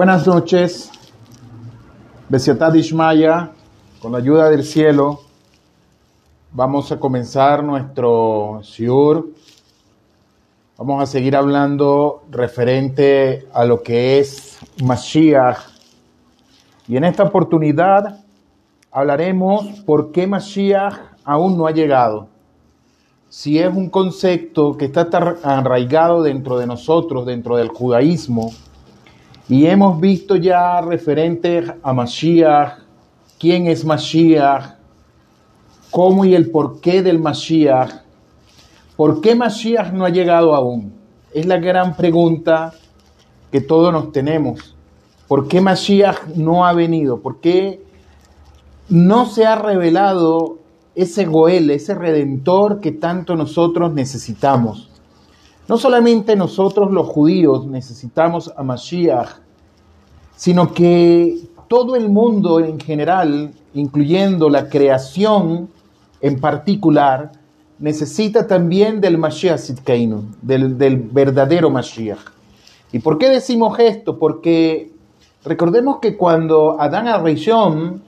Buenas noches. Besiatad Ishmaya, con la ayuda del cielo, vamos a comenzar nuestro shiur. Vamos a seguir hablando referente a lo que es Mashiach. Y en esta oportunidad hablaremos por qué Mashiach aún no ha llegado. Si es un concepto que está arraigado dentro de nosotros, dentro del judaísmo, y hemos visto ya referente a Mashiach, quién es Mashiach, cómo y el porqué del Mashiach. ¿Por qué Mashiach no ha llegado aún? Es la gran pregunta que todos nos tenemos. ¿Por qué Mashiach no ha venido? ¿Por qué no se ha revelado ese Goel, ese redentor que tanto nosotros necesitamos? No solamente nosotros los judíos necesitamos a Mashiach, sino que todo el mundo en general, incluyendo la creación en particular, necesita también del Mashiach Sidkeinu, del, verdadero Mashiach. ¿Y por qué decimos esto? Porque recordemos que cuando Adán Arishon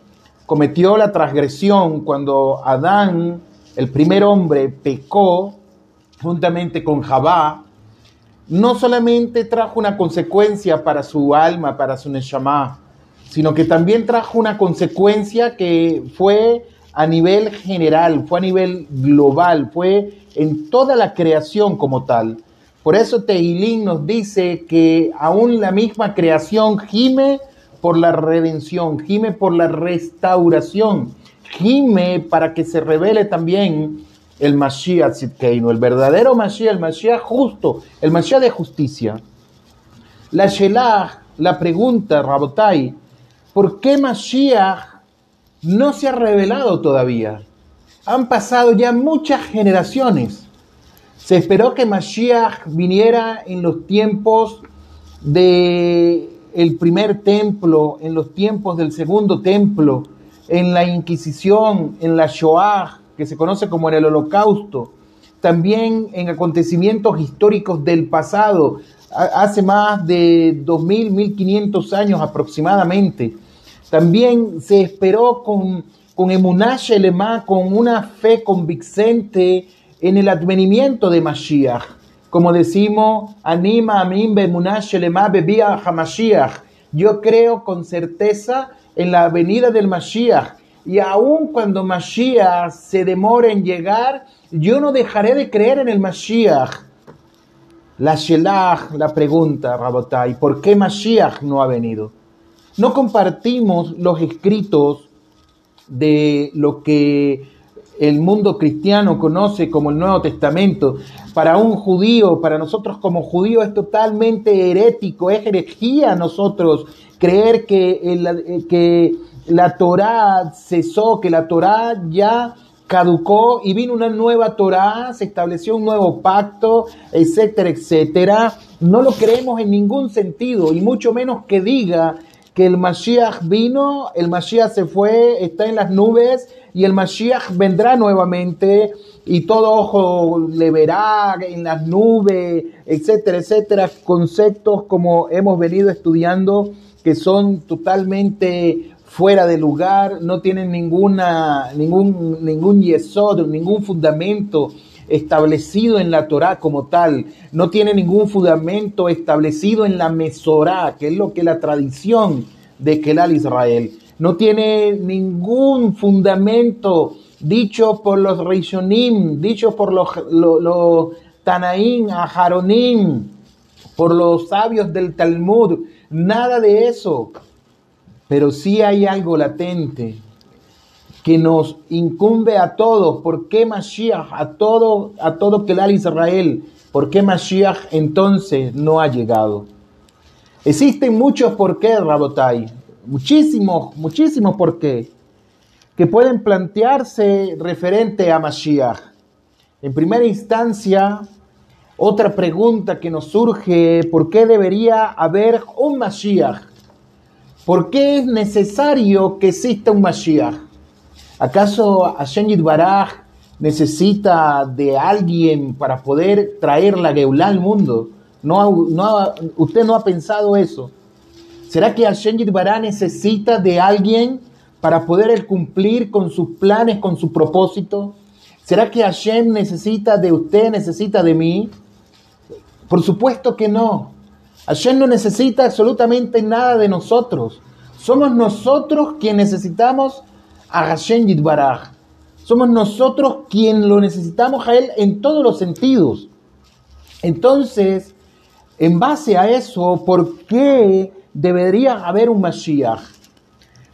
cometió la transgresión, cuando Adán, el primer hombre, pecó juntamente con Jabá, no solamente trajo una consecuencia para su alma, para su neshama, sino que también trajo una consecuencia que fue a nivel general, fue a nivel global, fue en toda la creación como tal. Por eso Teilín nos dice que aún la misma creación gime por la redención, gime por la restauración, gime para que se revele también el Mashiach Tzidkeinu, el verdadero Mashiach, el Mashiach justo, el Mashiach de justicia. La Shelah, la pregunta, Rabotai, ¿por qué Mashiach no se ha revelado todavía. Han pasado ya muchas generaciones. Se esperó que Mashiach viniera en los tiempos de el primer templo, en los tiempos del segundo templo, en la Inquisición, en la Shoah, que se conoce como en el Holocausto, también en acontecimientos históricos del pasado, hace más de 2000, 1500 años aproximadamente. También se esperó con, con Emuná con una fe convincente en el advenimiento de Mashiach. Como decimos, anima a mí Emuná Shelema bebía Hamashiach. Yo creo con certeza en la venida del Mashiach. Y aun cuando Mashiach se demore en llegar, yo no dejaré de creer en el Mashiach. La Shelach, la pregunta, Rabotai, ¿por qué Mashiach no ha venido? No compartimos los escritos de lo que el mundo cristiano conoce como el Nuevo Testamento. Para un judío, para nosotros como judíos es totalmente herético, es herejía nosotros creer que, el, que la Torá cesó, que la Torá ya caducó y vino una nueva Torá, se estableció un nuevo pacto, etcétera, etcétera. No lo creemos en ningún sentido y mucho menos que diga que el Mashiach vino, el Mashiach se fue, está en las nubes y el Mashiach vendrá nuevamente y todo ojo le verá en las nubes, etcétera, etcétera, conceptos como hemos venido estudiando que son totalmente fuera de lugar, no tienen ninguna, ningún, ningún yesod, ningún fundamento establecido en la Torá como tal, no tiene ningún fundamento establecido en la Mesorá, que es lo que la tradición de Kelal Israel, no tiene ningún fundamento dicho por los Rishonim, dicho por los, los, Tanaín, Aharonim, por los sabios del Talmud, nada de eso. Pero sí hay algo latente que nos incumbe a todos. ¿Por qué Mashiach, a todo, a todo Israel, por qué Mashiach entonces no ha llegado? Existen muchos por qué, Rabotai, muchísimos, muchísimos por qué, que pueden plantearse referente a Mashiach. En primera instancia, otra pregunta que nos surge, ¿por qué debería haber un Mashiach? ¿Por qué es necesario que exista un Mashiach? ¿Acaso Hashem Baraj necesita de alguien para poder traer la Geulá al mundo? No, no, usted no ha pensado eso. ¿Será que Hashem Yitbará necesita de alguien para poder cumplir con sus planes, con su propósito? ¿Será que Hashem necesita de usted, necesita de mí? Por supuesto que no. Hashem no necesita absolutamente nada de nosotros. Somos nosotros quienes necesitamos a Hashem Yitbaraj. Somos nosotros quien lo necesitamos a Él en todos los sentidos. Entonces, en base a eso, ¿por qué debería haber un Mashiach?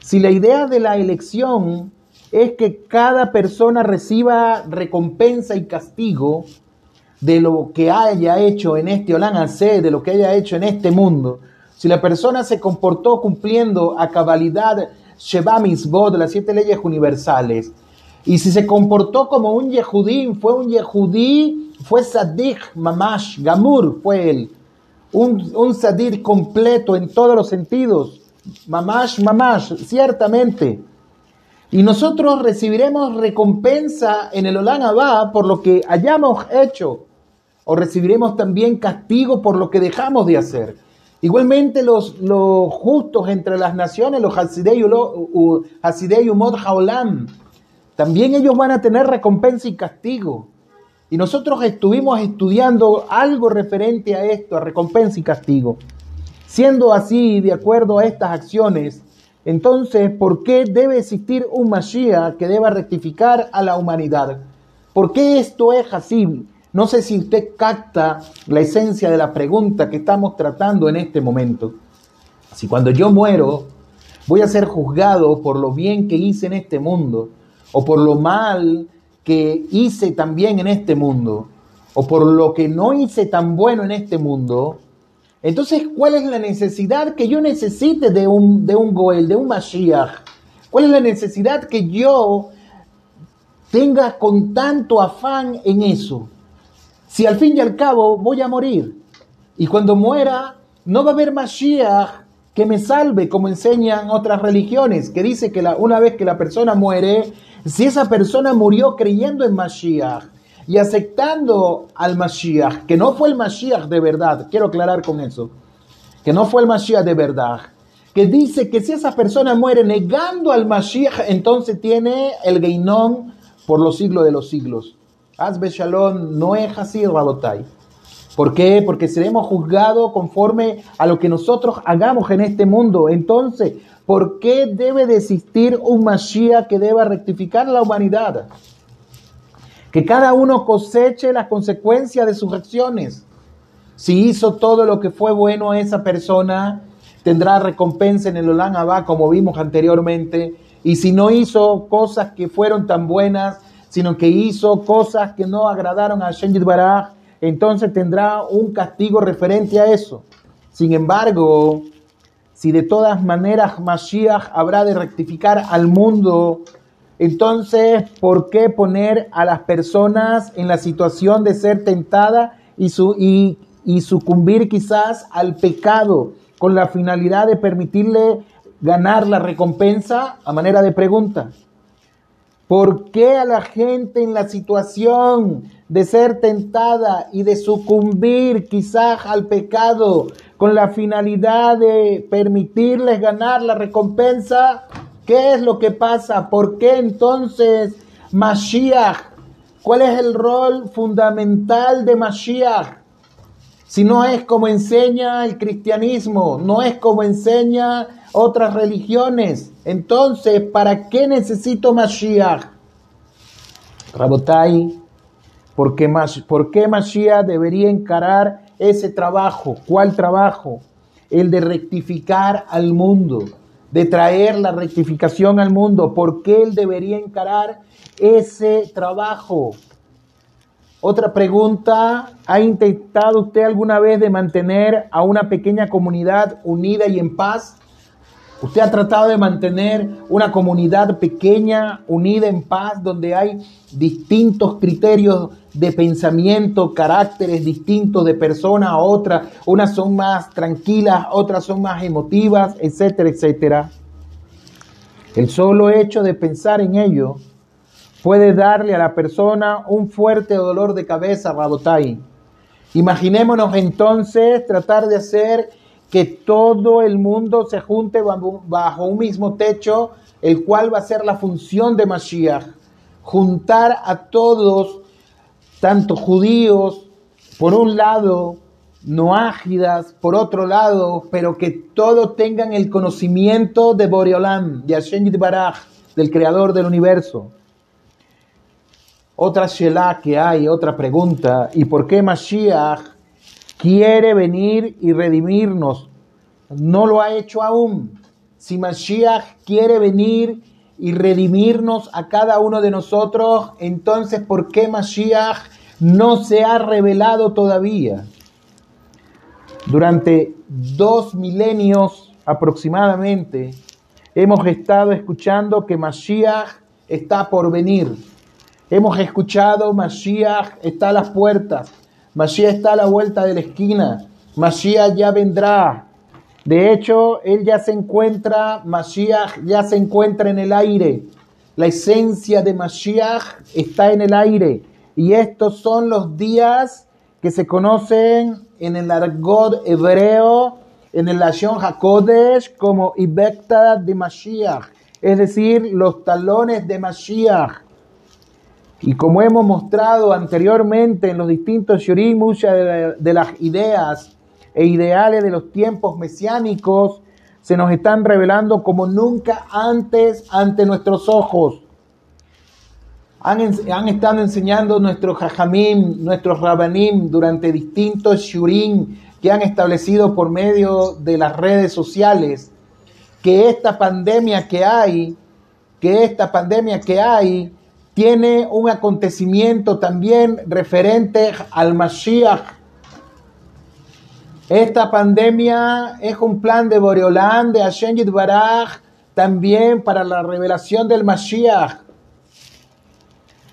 Si la idea de la elección es que cada persona reciba recompensa y castigo de lo que haya hecho en este Olan C, de lo que haya hecho en este mundo, si la persona se comportó cumpliendo a cabalidad Sheba Mitzvot, las siete leyes universales, y si se comportó como un Yehudí, fue un Yehudí, fue Sadik Mamash, Gamur fue él, un, un Sadik completo en todos los sentidos, Mamash, Mamash, ciertamente. Y nosotros recibiremos recompensa en el Olan Abba por lo que hayamos hecho, o recibiremos también castigo por lo que dejamos de hacer. Igualmente los, justos entre las naciones, los Hasidei Umod Haolam, también ellos van a tener recompensa y castigo. Y nosotros estuvimos estudiando algo referente a esto, a recompensa y castigo. Siendo así, de acuerdo a estas acciones, entonces, ¿por qué debe existir un Mashiach que deba rectificar a la humanidad? ¿Por qué esto es así? No sé si usted capta la esencia de la pregunta que estamos tratando en este momento. Si cuando yo muero voy a ser juzgado por lo bien que hice en este mundo, o por lo mal que hice también en este mundo, o por lo que no hice tan bueno en este mundo, entonces, ¿cuál es la necesidad que yo necesite de un, de un Goel, de un Mashiach? ¿Cuál es la necesidad que yo tenga con tanto afán en eso? Si al fin y al cabo voy a morir, y cuando muera, no va a haber Mashiach que me salve, como enseñan otras religiones, que dice que la, una vez que la persona muere, si esa persona murió creyendo en Mashiach y aceptando al Mashiach, que no fue el Mashiach de verdad, quiero aclarar con eso, que no fue el Mashiach de verdad, que dice que si esa persona muere negando al Mashiach, entonces tiene el Geinón por los siglos de los siglos. Hazbe Shalom no es así, Rabotai. ¿Por qué? Porque seremos juzgados conforme a lo que nosotros hagamos en este mundo. Entonces, ¿Por qué debe de existir un Mashiach que deba rectificar la humanidad? Que cada uno coseche las consecuencias de sus acciones. Si hizo todo lo que fue bueno a esa persona, tendrá recompensa en el Olan Abba, como vimos anteriormente. Y si no hizo cosas que fueron tan buenas, sino que hizo cosas que no agradaron a Shenjit Baraj, entonces tendrá un castigo referente a eso. Sin embargo, si de todas maneras Mashiach habrá de rectificar al mundo, entonces, ¿por qué poner a las personas en la situación de ser tentada y, su, y, y sucumbir quizás al pecado con la finalidad de permitirle ganar la recompensa? A manera de pregunta. ¿Por qué a la gente en la situación de ser tentada y de sucumbir quizás al pecado con la finalidad de permitirles ganar la recompensa, ¿qué es lo que pasa? ¿Por qué entonces Mashiach? ¿Cuál es el rol fundamental de Mashiach? Si no es como enseña el cristianismo, no es como enseña otras religiones, entonces, ¿para qué necesito Mashiach? Rabotai, ¿por qué, ¿por qué Mashiach debería encarar ese trabajo. ¿Cuál trabajo? El de rectificar al mundo, de traer la rectificación al mundo. ¿Por qué él debería encarar ese trabajo? Otra pregunta, ¿ha intentado usted alguna vez de mantener a una pequeña comunidad unida y en paz? Usted ha tratado de mantener una comunidad pequeña, unida en paz, donde hay distintos criterios de pensamiento, caracteres distintos de persona a otra. Unas son más tranquilas, otras son más emotivas, etcétera, etcétera. El solo hecho de pensar en ello puede darle a la persona un fuerte dolor de cabeza, Rabotai. Imaginémonos entonces tratar de hacer que todo el mundo se junte bajo un mismo techo, el cual va a ser la función de Mashiach. Juntar a todos, tanto judíos, por un lado, no ágidas, por otro lado, pero que todos tengan el conocimiento de Boreolam, de Hashem Baraj, del creador del universo. Otra Shelah que hay, otra pregunta, ¿y por qué Mashiach quiere venir y redimirnos. No lo ha hecho aún. Si Mashiach quiere venir y redimirnos a cada uno de nosotros, entonces ¿por qué Mashiach no se ha revelado todavía? Durante dos milenios aproximadamente hemos estado escuchando que Mashiach está por venir. Hemos escuchado Mashiach está a las puertas. Mashiach está a la vuelta de la esquina. Mashiach ya vendrá. De hecho, él ya se encuentra, Mashiach ya se encuentra en el aire. La esencia de Mashiach está en el aire. Y estos son los días que se conocen en el argot hebreo, en el Lashon HaKodesh, como Ibekta de Mashiach. Es decir, los talones de Mashiach. Y como hemos mostrado anteriormente en los distintos shurim, muchas de, las ideas e ideales de los tiempos mesiánicos se nos están revelando como nunca antes ante nuestros ojos. Han, han estado enseñando nuestros jajamim, nuestros rabanim durante distintos shurim que han establecido por medio de las redes sociales que esta pandemia que hay, que esta pandemia que hay, tiene un acontecimiento también referente al Mashiach. Esta pandemia es un plan de Boreolán, de Hashem Baraj, también para la revelación del Mashiach.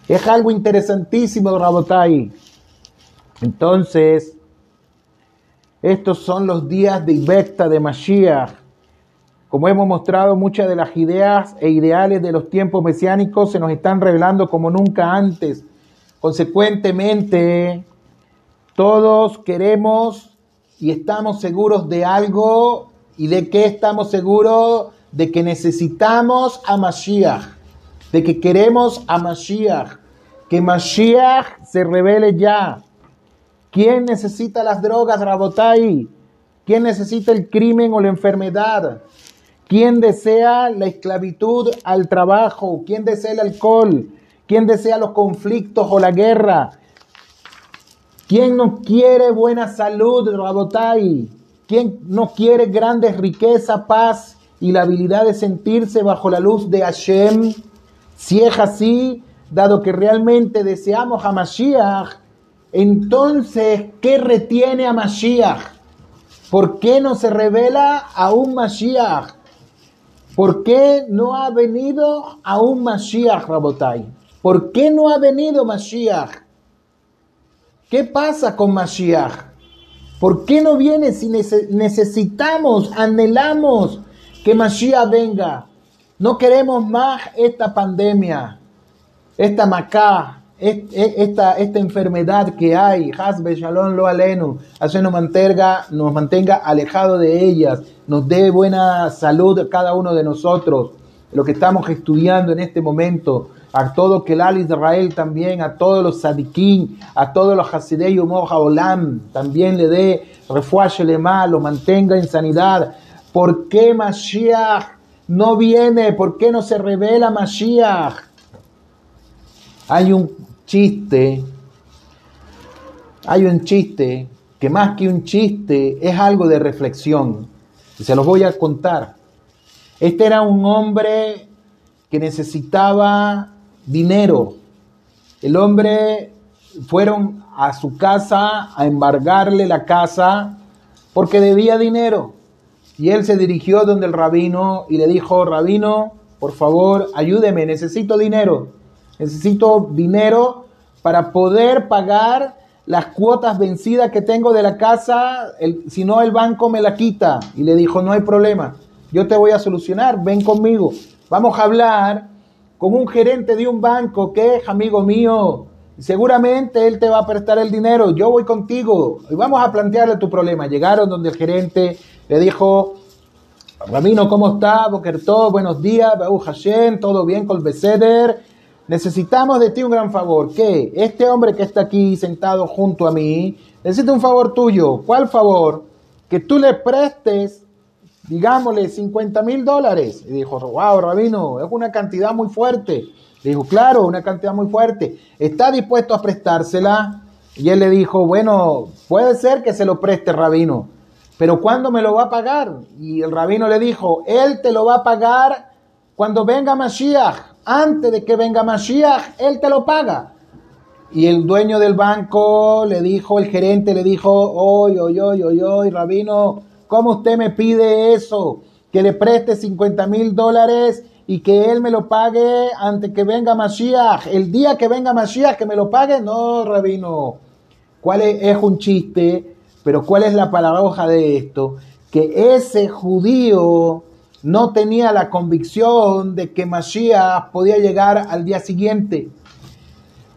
Es algo interesantísimo, Rabotai. Entonces, estos son los días de Ibecta de Mashiach. Como hemos mostrado, muchas de las ideas e ideales de los tiempos mesiánicos se nos están revelando como nunca antes. Consecuentemente, todos queremos y estamos seguros de algo y de qué estamos seguros de que necesitamos a Mashiach, de que queremos a Mashiach, que Mashiach se revele ya. ¿Quién necesita las drogas, Rabotai? ¿Quién necesita el crimen o la enfermedad? ¿Quién desea la esclavitud al trabajo? ¿Quién desea el alcohol? ¿Quién desea los conflictos o la guerra? ¿Quién no quiere buena salud, Rabotai? ¿Quién no quiere grandes riquezas, paz y la habilidad de sentirse bajo la luz de Hashem? Si es así, dado que realmente deseamos a Mashiach, entonces, ¿qué retiene a Mashiach? ¿Por qué no se revela a un Mashiach? ¿Por qué no ha venido aún Mashiach, Rabotai? ¿Por qué no ha venido Mashiach? ¿Qué pasa con Mashiach? ¿Por qué no viene si necesitamos, anhelamos que Mashiach venga? No queremos más esta pandemia, esta macá, esta, esta enfermedad que hay, Hasbe Shalom lo alenu, así nos mantenga, nos mantenga alejado de ellas, nos dé buena salud a cada uno de nosotros, lo que estamos estudiando en este momento, a todo Kelal Israel también, a todos los Sadikim, a todos los Hasidei Moja Olam, también le dé refuaje mal, lo mantenga en sanidad. ¿Por qué Mashiach no viene? ¿Por qué no se revela Mashiach? Hay un chiste, hay un chiste que más que un chiste es algo de reflexión. Y se los voy a contar. Este era un hombre que necesitaba dinero. El hombre fueron a su casa a embargarle la casa porque debía dinero. Y él se dirigió donde el rabino y le dijo, rabino, por favor, ayúdeme, necesito dinero. Necesito dinero para poder pagar las cuotas vencidas que tengo de la casa, si no el banco me la quita. Y le dijo, no hay problema, yo te voy a solucionar, ven conmigo. Vamos a hablar con un gerente de un banco que es amigo mío. Seguramente él te va a prestar el dinero, yo voy contigo y vamos a plantearle tu problema. Llegaron donde el gerente Le dijo, Rabino, ¿cómo está? Boker buenos días, Baú Hashem, todo bien con Beseder. Necesitamos de ti un gran favor. ¿Qué? Este hombre que está aquí sentado junto a mí necesita un favor tuyo. ¿Cuál favor? Que tú le prestes, digámosle, 50 mil dólares. Y dijo, wow, Rabino, es una cantidad muy fuerte. Le dijo, claro, una cantidad muy fuerte. ¿Está dispuesto a prestársela? Y él le dijo, bueno, puede ser que se lo preste, Rabino pero ¿cuándo me lo va a pagar? Y el rabino le dijo, Él te lo va a pagar cuando venga Mashiach. Antes de que venga Mashiach, Él te lo paga. Y el dueño del banco le dijo, el gerente le dijo, oy, oy, oy, oy, oy, rabino, ¿cómo usted me pide eso? Que le preste 50 mil dólares y que él me lo pague antes que venga Mashiach. El día que venga Mashiach, que me lo pague. No, rabino. ¿Cuál es, es un chiste? Pero ¿cuál es la paradoja de esto? Que ese judío no tenía la convicción de que Mashiach podía llegar al día siguiente.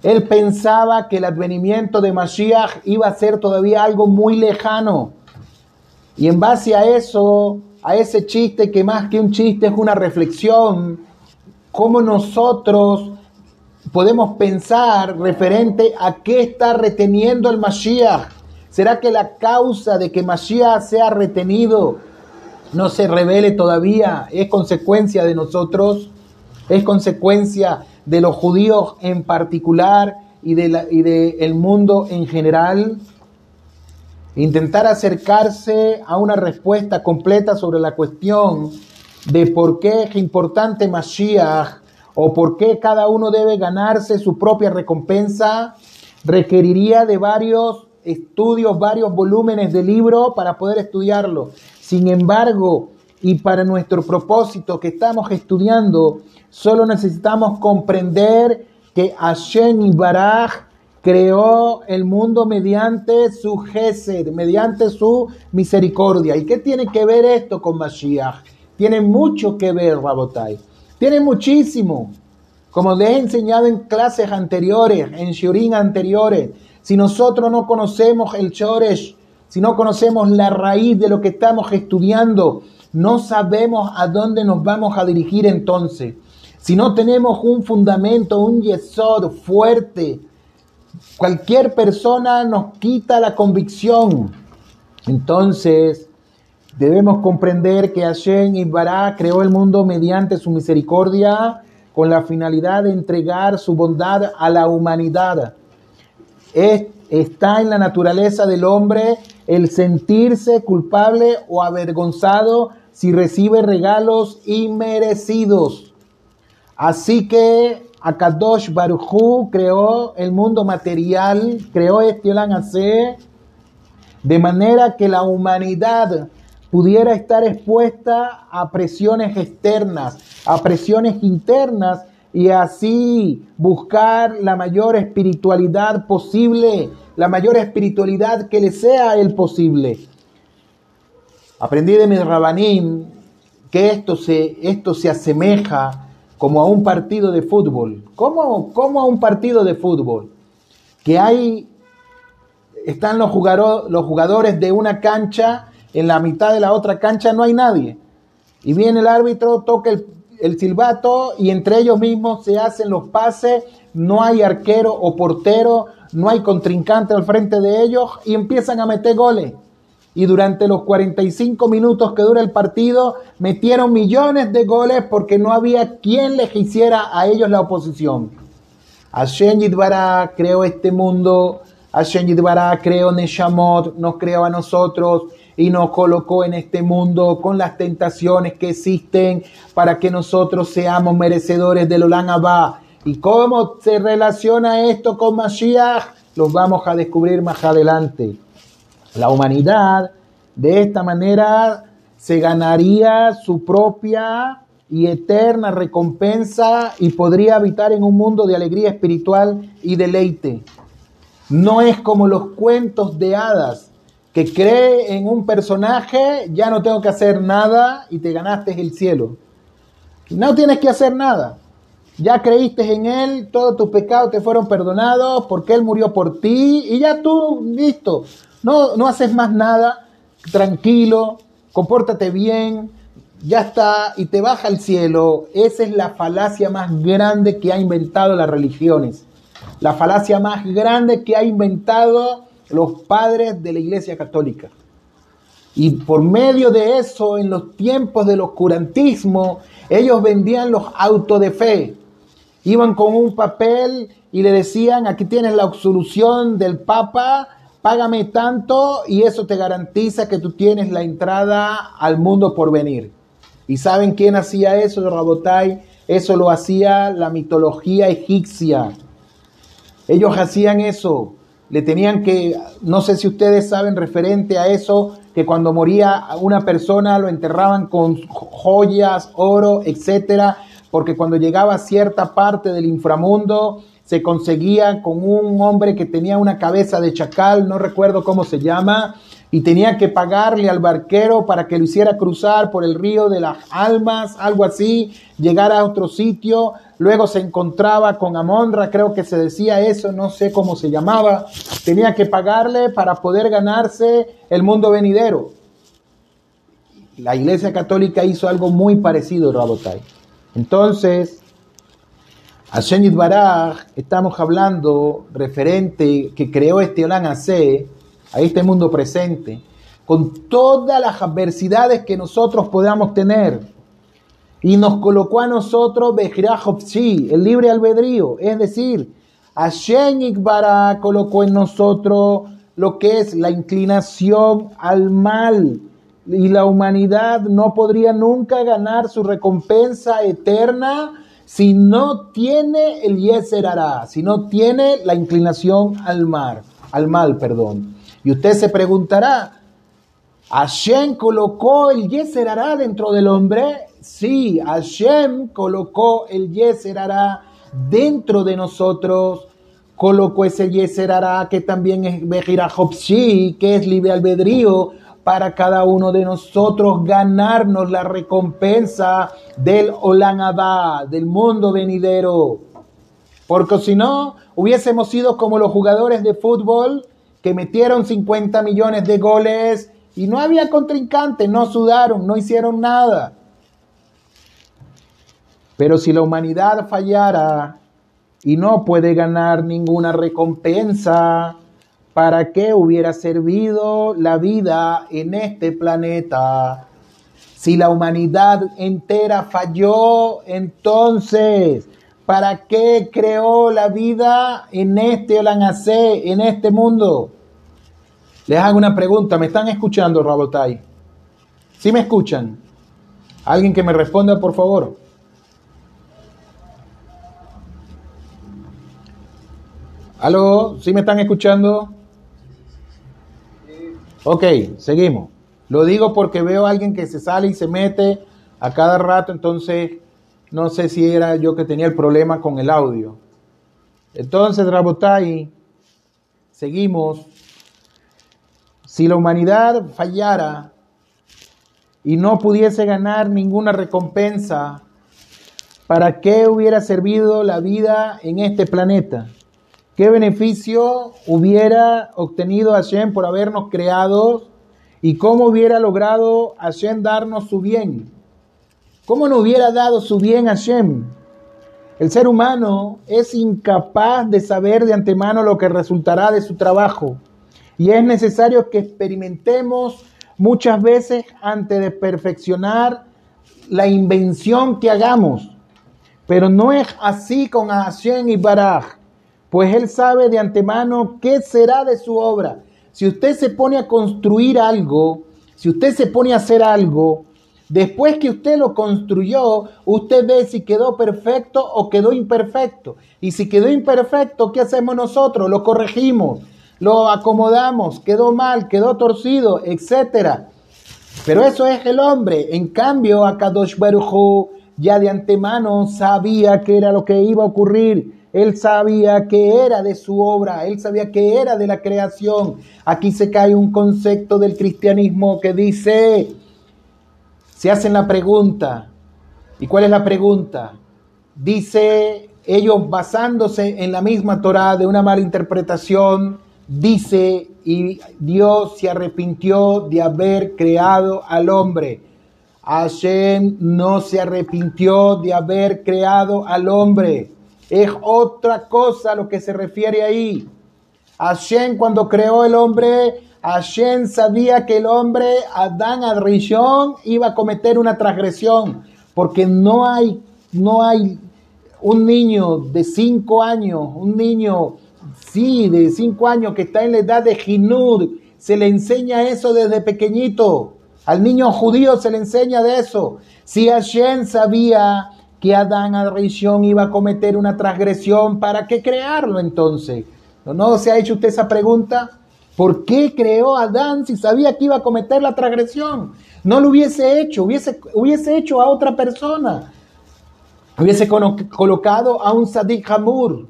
Él pensaba que el advenimiento de Mashiach iba a ser todavía algo muy lejano. Y en base a eso, a ese chiste que más que un chiste es una reflexión, cómo nosotros podemos pensar referente a qué está reteniendo el Mashiach. ¿Será que la causa de que Mashiach sea retenido no se revele todavía? ¿Es consecuencia de nosotros? ¿Es consecuencia de los judíos en particular y del de mundo en general? Intentar acercarse a una respuesta completa sobre la cuestión de por qué es importante Mashiach o por qué cada uno debe ganarse su propia recompensa requeriría de varios estudios, varios volúmenes de libro para poder estudiarlo. Sin embargo, y para nuestro propósito que estamos estudiando, solo necesitamos comprender que Hashem Baraj creó el mundo mediante su Gesed, mediante su misericordia. ¿Y qué tiene que ver esto con Mashiach? Tiene mucho que ver, Rabotai. Tiene muchísimo. Como les he enseñado en clases anteriores, en Shurin anteriores, si nosotros no conocemos el Shoresh, si no conocemos la raíz de lo que estamos estudiando, no sabemos a dónde nos vamos a dirigir entonces. Si no tenemos un fundamento, un yesod fuerte, cualquier persona nos quita la convicción. Entonces, debemos comprender que Hashem Ibará creó el mundo mediante su misericordia con la finalidad de entregar su bondad a la humanidad está en la naturaleza del hombre el sentirse culpable o avergonzado si recibe regalos inmerecidos. Así que Akadosh Baruchu creó el mundo material, creó este Hace, de manera que la humanidad pudiera estar expuesta a presiones externas, a presiones internas y así buscar la mayor espiritualidad posible, la mayor espiritualidad que le sea el posible. Aprendí de mi rabanín que esto se, esto se asemeja como a un partido de fútbol. ¿Cómo, ¿Cómo, a un partido de fútbol? Que hay, están los, los jugadores de una cancha, en la mitad de la otra cancha no hay nadie. Y viene el árbitro, toca el, el silbato y entre ellos mismos se hacen los pases, no hay arquero o portero, no hay contrincante al frente de ellos y empiezan a meter goles. Y durante los 45 minutos que dura el partido, metieron millones de goles porque no había quien les hiciera a ellos la oposición. Hashem Yidbará creó este mundo, Hashem Yidbará creó Neshamot, nos creó a nosotros, y nos colocó en este mundo con las tentaciones que existen para que nosotros seamos merecedores del Olan Abba. ¿Y cómo se relaciona esto con Mashiach? Los vamos a descubrir más adelante. La humanidad de esta manera se ganaría su propia y eterna recompensa y podría habitar en un mundo de alegría espiritual y deleite. No es como los cuentos de hadas que cree en un personaje, ya no tengo que hacer nada y te ganaste el cielo. No tienes que hacer nada. Ya creíste en Él, todos tus pecados te fueron perdonados porque Él murió por ti y ya tú, listo. No, no haces más nada, tranquilo, compórtate bien, ya está, y te baja al cielo. Esa es la falacia más grande que ha inventado las religiones. La falacia más grande que ha inventado los padres de la Iglesia Católica. Y por medio de eso, en los tiempos del oscurantismo, ellos vendían los autos de fe. Iban con un papel y le decían, aquí tienes la absolución del Papa, págame tanto y eso te garantiza que tú tienes la entrada al mundo por venir. ¿Y saben quién hacía eso Rabotai? Eso lo hacía la mitología egipcia. Ellos hacían eso. Le tenían que, no sé si ustedes saben referente a eso, que cuando moría una persona lo enterraban con joyas, oro, etcétera, porque cuando llegaba a cierta parte del inframundo se conseguía con un hombre que tenía una cabeza de chacal, no recuerdo cómo se llama, y tenía que pagarle al barquero para que lo hiciera cruzar por el río de las almas, algo así, llegar a otro sitio. Luego se encontraba con Amonra, creo que se decía eso, no sé cómo se llamaba. Tenía que pagarle para poder ganarse el mundo venidero. La Iglesia Católica hizo algo muy parecido, Rabotai. Entonces, a Baraj estamos hablando referente que creó este Olan AC, a este mundo presente, con todas las adversidades que nosotros podamos tener. Y nos colocó a nosotros el libre albedrío, es decir, Hashem Ikbara colocó en nosotros lo que es la inclinación al mal. Y la humanidad no podría nunca ganar su recompensa eterna si no tiene el Yeser si no tiene la inclinación al mar, al mal, perdón. Y usted se preguntará, ¿Hashem colocó el Yeser dentro del hombre? Sí, Hashem colocó el Yeser dentro de nosotros. Colocó ese Yeser que también es Bejirajopsi, que es libre albedrío, para cada uno de nosotros ganarnos la recompensa del Olanabá, del mundo venidero. Porque si no, hubiésemos sido como los jugadores de fútbol que metieron 50 millones de goles y no había contrincante, no sudaron, no hicieron nada. Pero si la humanidad fallara y no puede ganar ninguna recompensa, ¿para qué hubiera servido la vida en este planeta? Si la humanidad entera falló, entonces ¿Para qué creó la vida en este Olanacé, en este mundo? Les hago una pregunta. ¿Me están escuchando, Rabotai? ¿Sí me escuchan? ¿Alguien que me responda, por favor? ¿Aló? ¿Sí me están escuchando? Ok, seguimos. Lo digo porque veo a alguien que se sale y se mete a cada rato, entonces no sé si era yo que tenía el problema con el audio. Entonces, Rabotai, seguimos. Si la humanidad fallara y no pudiese ganar ninguna recompensa, ¿para qué hubiera servido la vida en este planeta? ¿Qué beneficio hubiera obtenido Hashem por habernos creado? ¿Y cómo hubiera logrado Hashem darnos su bien? ¿Cómo no hubiera dado su bien a Shem? El ser humano es incapaz de saber de antemano lo que resultará de su trabajo y es necesario que experimentemos muchas veces antes de perfeccionar la invención que hagamos. Pero no es así con Hashem y Baraj, pues él sabe de antemano qué será de su obra. Si usted se pone a construir algo, si usted se pone a hacer algo, Después que usted lo construyó, usted ve si quedó perfecto o quedó imperfecto. Y si quedó imperfecto, ¿qué hacemos nosotros? Lo corregimos, lo acomodamos, quedó mal, quedó torcido, etc. Pero eso es el hombre. En cambio, Akadosh Baruj ya de antemano sabía que era lo que iba a ocurrir. Él sabía que era de su obra, él sabía que era de la creación. Aquí se cae un concepto del cristianismo que dice, se hacen la pregunta. ¿Y cuál es la pregunta? Dice ellos basándose en la misma Torah de una mala interpretación, dice, y Dios se arrepintió de haber creado al hombre. Hashem no se arrepintió de haber creado al hombre. Es otra cosa lo que se refiere ahí. Hashem cuando creó el hombre, Hashem sabía que el hombre, Adán Adrishon, iba a cometer una transgresión, porque no hay, no hay un niño de cinco años, un niño, sí, de cinco años que está en la edad de Jinud, se le enseña eso desde pequeñito. Al niño judío se le enseña de eso. Si Hashem sabía que Adán Adrishon iba a cometer una transgresión, ¿para qué crearlo entonces? ¿No, ¿No se ha hecho usted esa pregunta? ¿Por qué creó a Adán si sabía que iba a cometer la transgresión? No lo hubiese hecho, hubiese, hubiese hecho a otra persona. Hubiese colocado a un Sadik Hamur.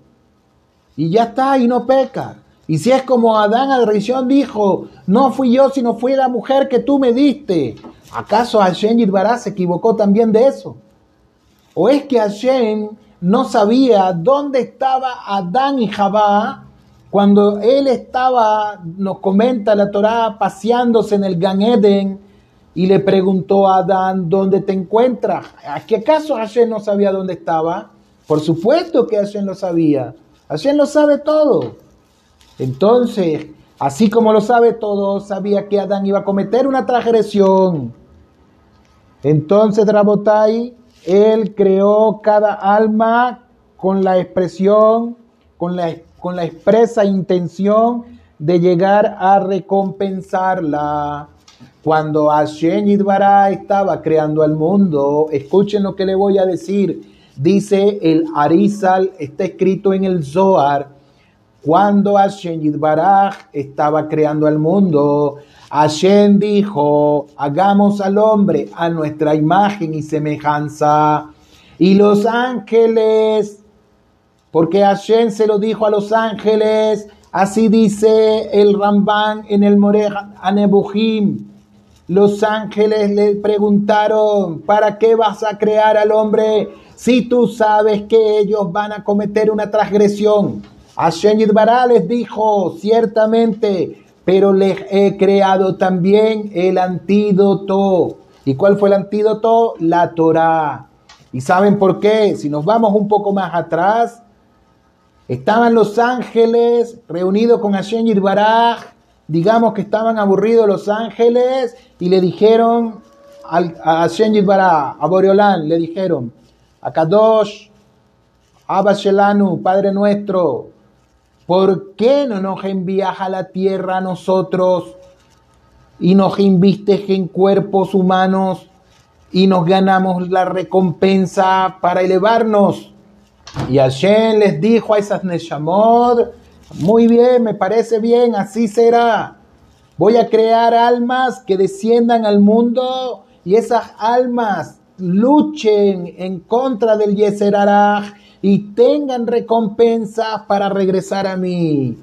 Y ya está, y no peca. Y si es como Adán a dijo, no fui yo, sino fue la mujer que tú me diste. ¿Acaso Hashem Yirbará se equivocó también de eso? ¿O es que Hashem no sabía dónde estaba Adán y Jabá cuando él estaba, nos comenta la Torá, paseándose en el Gan Eden y le preguntó a Adán, ¿dónde te encuentras? ¿A qué acaso Hashem no sabía dónde estaba? Por supuesto que Hashem lo sabía. Hashem lo sabe todo. Entonces, así como lo sabe todo, sabía que Adán iba a cometer una transgresión. Entonces, Drabotai, él creó cada alma con la expresión, con la expresión con la expresa intención de llegar a recompensarla. Cuando Hashem Yidbará estaba creando al mundo, escuchen lo que le voy a decir. Dice el Arizal, está escrito en el Zohar. Cuando Hashem Yidbará estaba creando al mundo, Hashem dijo, hagamos al hombre a nuestra imagen y semejanza. Y los ángeles porque Hashem se lo dijo a los ángeles, así dice el Ramban en el Moreh Anebuhim. Los ángeles le preguntaron, ¿para qué vas a crear al hombre si tú sabes que ellos van a cometer una transgresión? Hashem Yidbará les dijo, ciertamente, pero les he creado también el antídoto. ¿Y cuál fue el antídoto? La Torah. ¿Y saben por qué? Si nos vamos un poco más atrás, Estaban los ángeles reunidos con Hashem Yirbaraj, digamos que estaban aburridos los ángeles y le dijeron a Hashem Yirbaraj, a Boreolán, le dijeron, a Kadosh, Abba Padre nuestro, ¿por qué no nos envías a la tierra a nosotros y nos invistes en cuerpos humanos y nos ganamos la recompensa para elevarnos? Y Hashem les dijo a esas Neshamod, muy bien, me parece bien, así será. Voy a crear almas que desciendan al mundo y esas almas luchen en contra del Yeseraraj y tengan recompensas para regresar a mí.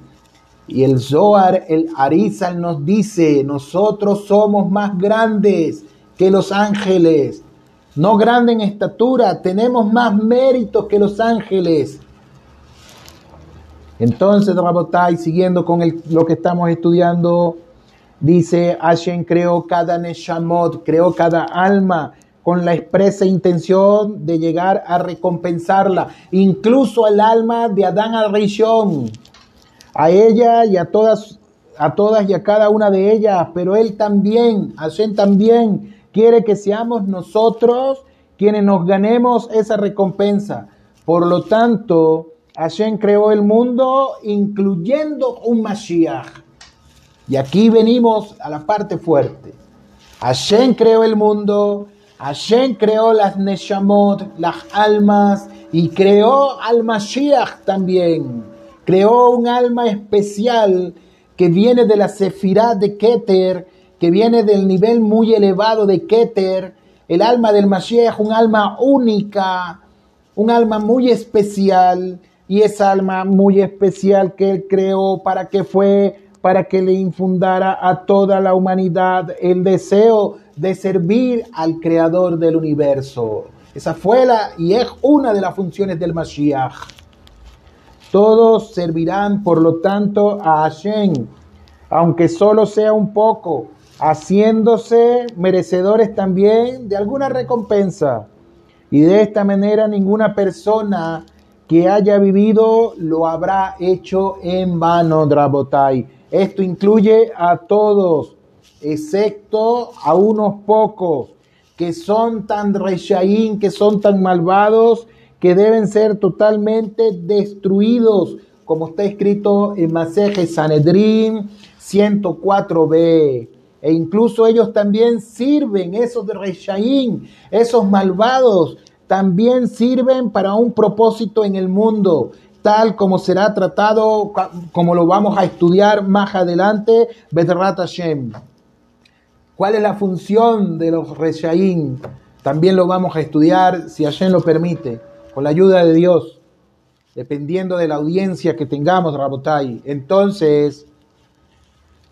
Y el Zohar, el Arizal nos dice, nosotros somos más grandes que los ángeles no grande en estatura, tenemos más méritos que los ángeles. Entonces, Rabotai, siguiendo con lo que estamos estudiando, dice, Hashem creó cada Neshamot, creó cada alma con la expresa intención de llegar a recompensarla, incluso el alma de Adán al a ella y a todas, a todas y a cada una de ellas, pero él también, Hashem también quiere que seamos nosotros quienes nos ganemos esa recompensa. Por lo tanto, Hashem creó el mundo incluyendo un Mashiach. Y aquí venimos a la parte fuerte. Hashem creó el mundo, Hashem creó las Neshamot, las almas, y creó al Mashiach también. Creó un alma especial que viene de la Sefirah de Keter, que viene del nivel muy elevado de Keter, el alma del Mashiach, un alma única, un alma muy especial, y esa alma muy especial que él creó para que fue para que le infundara a toda la humanidad el deseo de servir al creador del universo. Esa fue la y es una de las funciones del Mashiach. Todos servirán, por lo tanto, a Hashem, aunque solo sea un poco, haciéndose merecedores también de alguna recompensa. Y de esta manera ninguna persona que haya vivido lo habrá hecho en vano, Drabotai. Esto incluye a todos, excepto a unos pocos que son tan reshaín, que son tan malvados, que deben ser totalmente destruidos, como está escrito en Maseje Sanedrín 104b. E incluso ellos también sirven, esos de Reshaín, esos malvados, también sirven para un propósito en el mundo, tal como será tratado, como lo vamos a estudiar más adelante, Bedrat Hashem. ¿Cuál es la función de los Reshaín? También lo vamos a estudiar, si Hashem lo permite, con la ayuda de Dios, dependiendo de la audiencia que tengamos, Rabotai. Entonces,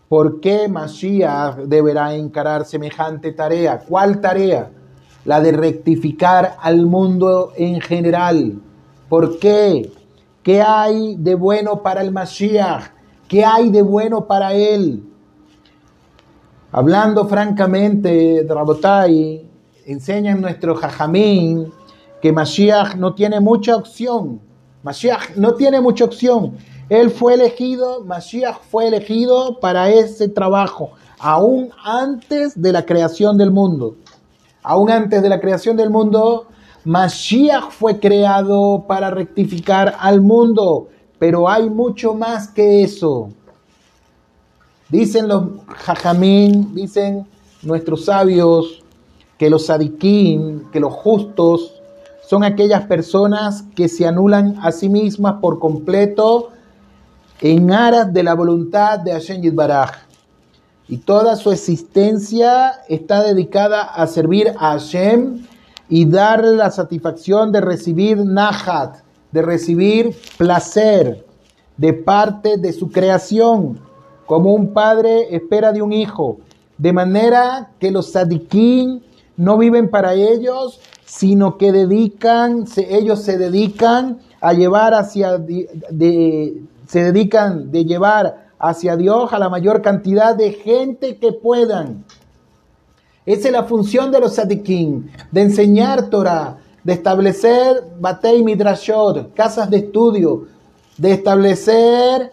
¿por qué Mashiach deberá encarar semejante tarea? ¿Cuál tarea? La de rectificar al mundo en general. ¿Por qué? ¿Qué hay de bueno para el Mashiach? ¿Qué hay de bueno para él? Hablando francamente, Rabotai, enseñan nuestro Jajamín que Mashiach no tiene mucha opción. Mashiach no tiene mucha opción. Él fue elegido, Mashiach fue elegido para ese trabajo, aún antes de la creación del mundo. Aún antes de la creación del mundo, Mashiach fue creado para rectificar al mundo, pero hay mucho más que eso. Dicen los jajamín, dicen nuestros sabios, que los sadiquín, que los justos, son aquellas personas que se anulan a sí mismas por completo en aras de la voluntad de Hashem Yitbaraj. Y toda su existencia está dedicada a servir a Hashem y darle la satisfacción de recibir nahat, de recibir placer de parte de su creación como un padre espera de un hijo, de manera que los sadiquín no viven para ellos, sino que dedican, ellos se dedican a llevar hacia, de, se dedican de llevar hacia Dios a la mayor cantidad de gente que puedan. Esa es la función de los sadiquín, de enseñar Torah, de establecer batei midrashot, casas de estudio, de establecer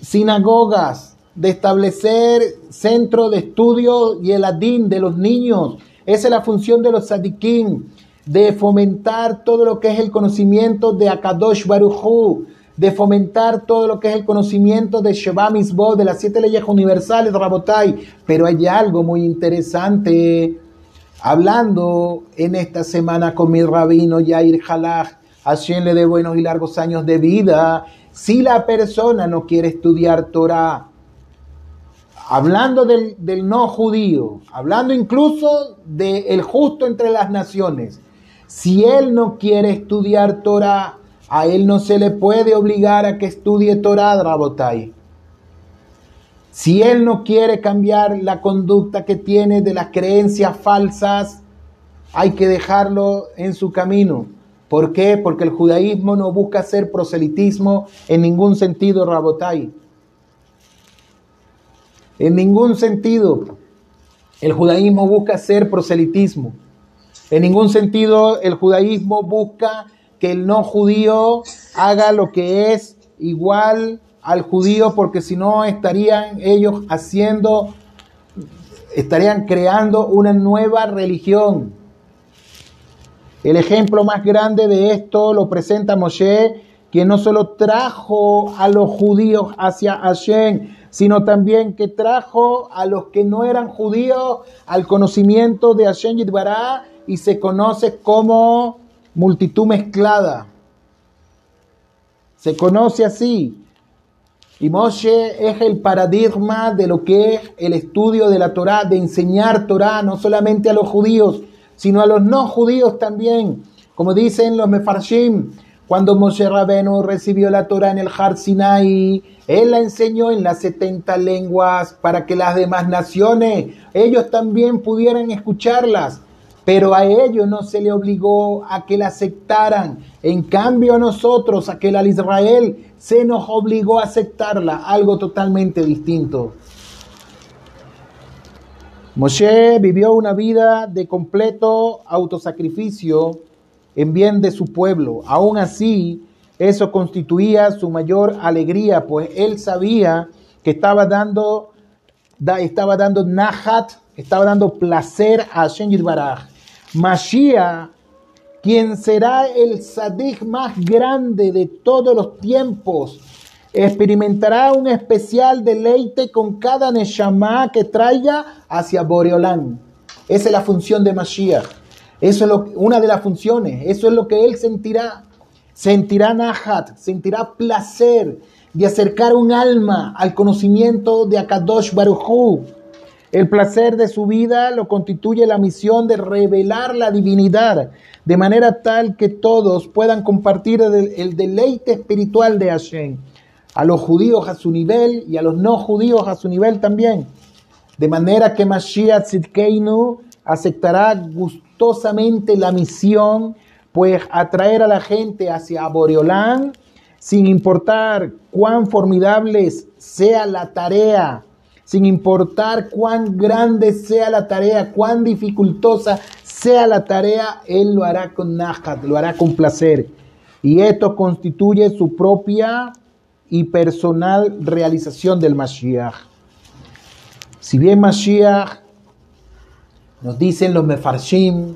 sinagogas, de establecer centro de estudio y el adín de los niños. Esa es la función de los sadiquín, de fomentar todo lo que es el conocimiento de Akadosh Baruchu, de fomentar todo lo que es el conocimiento de Sheba Misbod, de las siete leyes universales, Rabotai. Pero hay algo muy interesante. Hablando en esta semana con mi rabino Yair Halach, Hashem le dé buenos y largos años de vida. Si la persona no quiere estudiar Torah, hablando del, no judío, hablando incluso del justo entre las naciones, si él no quiere estudiar Torah, a él no se le puede obligar a que estudie Torah, Rabotai. Si él no quiere cambiar la conducta que tiene de las creencias falsas, hay que dejarlo en su camino. ¿Por qué? Porque el judaísmo no busca hacer proselitismo en ningún sentido, Rabotai. En ningún sentido el judaísmo busca ser proselitismo. En ningún sentido el judaísmo busca que el no judío haga lo que es igual al judío porque si no estarían ellos haciendo, estarían creando una nueva religión. El ejemplo más grande de esto lo presenta Moshe, quien no solo trajo a los judíos hacia Hashem, sino también que trajo a los que no eran judíos al conocimiento de Hashem Yitbará y se conoce como multitud mezclada. Se conoce así. Y Moshe es el paradigma de lo que es el estudio de la Torá, de enseñar Torá no solamente a los judíos, sino a los no judíos también. Como dicen los mefarshim, cuando Moshe Rabenu recibió la Torah en el Har Sinai, él la enseñó en las 70 lenguas para que las demás naciones, ellos también pudieran escucharlas. Pero a ellos no se le obligó a que la aceptaran. En cambio a nosotros, aquel al Israel, se nos obligó a aceptarla, algo totalmente distinto. Moshe vivió una vida de completo autosacrificio en bien de su pueblo. Aún así, eso constituía su mayor alegría, pues él sabía que estaba dando, estaba dando nahat, estaba dando placer a Hashem Baraj. Mashiach, quien será el sadik más grande de todos los tiempos, experimentará un especial deleite con cada neshama que traiga hacia Boreolán. Esa es la función de Mashiach. Eso es una de las funciones. Eso es lo que él sentirá. Sentirá nahat, sentirá placer de acercar un alma al conocimiento de Akadosh Baruchu. El placer de su vida lo constituye la misión de revelar la divinidad, de manera tal que todos puedan compartir el, deleite espiritual de Hashem, a los judíos a su nivel y a los no judíos a su nivel también. De manera que Mashiach Tzidkeinu aceptará gustosamente la misión, pues atraer a la gente hacia Boreolán, sin importar cuán formidable sea la tarea, sin importar cuán grande sea la tarea, cuán dificultosa sea la tarea, Él lo hará con nahat, lo hará con placer. Y esto constituye su propia y personal realización del Mashiach. Si bien Mashiach, nos dicen los Mefarshim,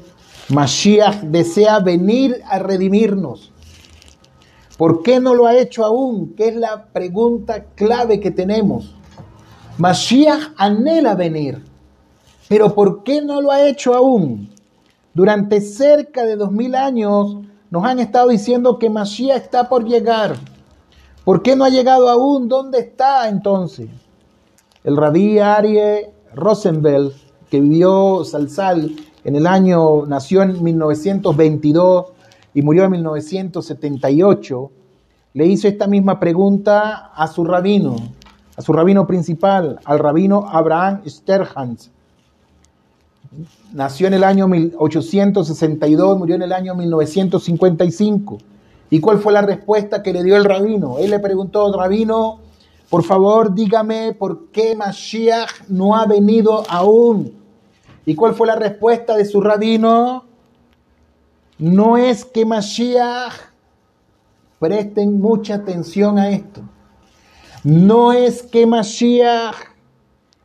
Mashiach desea venir a redimirnos. ¿Por qué no lo ha hecho aún? Que es la pregunta clave que tenemos. Mashiach anhela venir, pero ¿por qué no lo ha hecho aún? Durante cerca de dos mil años nos han estado diciendo que Mashiach está por llegar. ¿Por qué no ha llegado aún? ¿Dónde está entonces? El rabí Arie Rosenfeld, que vivió Salsal en el año, nació en 1922 y murió en 1978, le hizo esta misma pregunta a su rabino, a su rabino principal, al rabino Abraham Sterhans. Nació en el año 1862, murió en el año 1955. ¿Y cuál fue la respuesta que le dio el rabino? Él le preguntó, rabino, por favor dígame por qué Mashiach no ha venido aún. ¿Y cuál fue la respuesta de su rabino? No es que Mashiach, presten mucha atención a esto, no es que Mashiach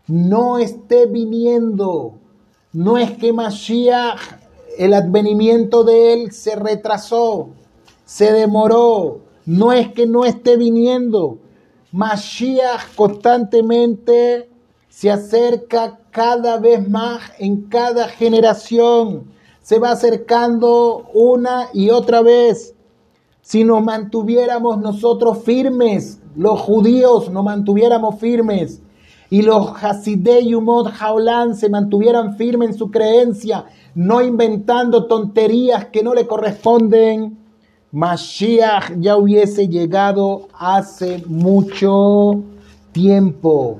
no esté viniendo, no es que Mashiach, el advenimiento de él se retrasó, se demoró, no es que no esté viniendo. Mashiach constantemente se acerca cada vez más en cada generación, se va acercando una y otra vez. Si nos mantuviéramos nosotros firmes los judíos nos mantuviéramos firmes y los Hasidei Yumot Jaolán se mantuvieran firmes en su creencia, no inventando tonterías que no le corresponden, Mashiach ya hubiese llegado hace mucho tiempo.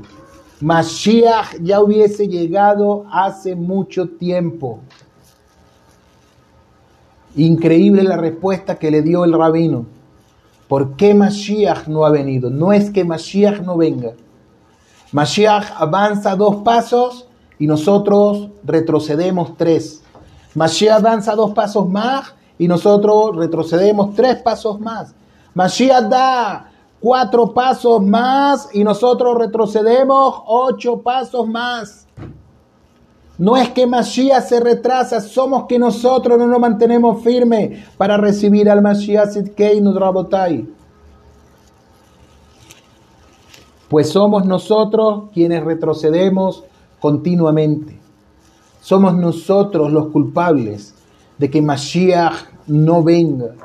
Mashiach ya hubiese llegado hace mucho tiempo. Increíble la respuesta que le dio el rabino. ¿Por qué Mashiach no ha venido? No es que Mashiach no venga. Mashiach avanza dos pasos y nosotros retrocedemos tres. Mashiach avanza dos pasos más y nosotros retrocedemos tres pasos más. Mashiach da cuatro pasos más y nosotros retrocedemos ocho pasos más. No es que Mashiach se retrasa, somos que nosotros no nos mantenemos firmes para recibir al Mashiach Sidkeinu Rabotai. Pues somos nosotros quienes retrocedemos continuamente. Somos nosotros los culpables de que Mashiach no venga.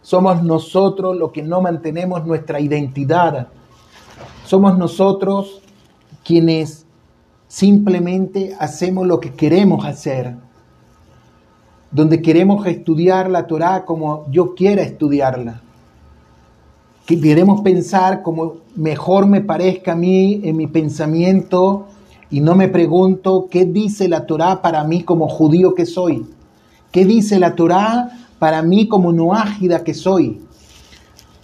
Somos nosotros los que no mantenemos nuestra identidad. Somos nosotros quienes Simplemente hacemos lo que queremos hacer. Donde queremos estudiar la Torah como yo quiera estudiarla. Que queremos pensar como mejor me parezca a mí en mi pensamiento y no me pregunto qué dice la Torah para mí como judío que soy. ¿Qué dice la Torá para mí como noágida que soy?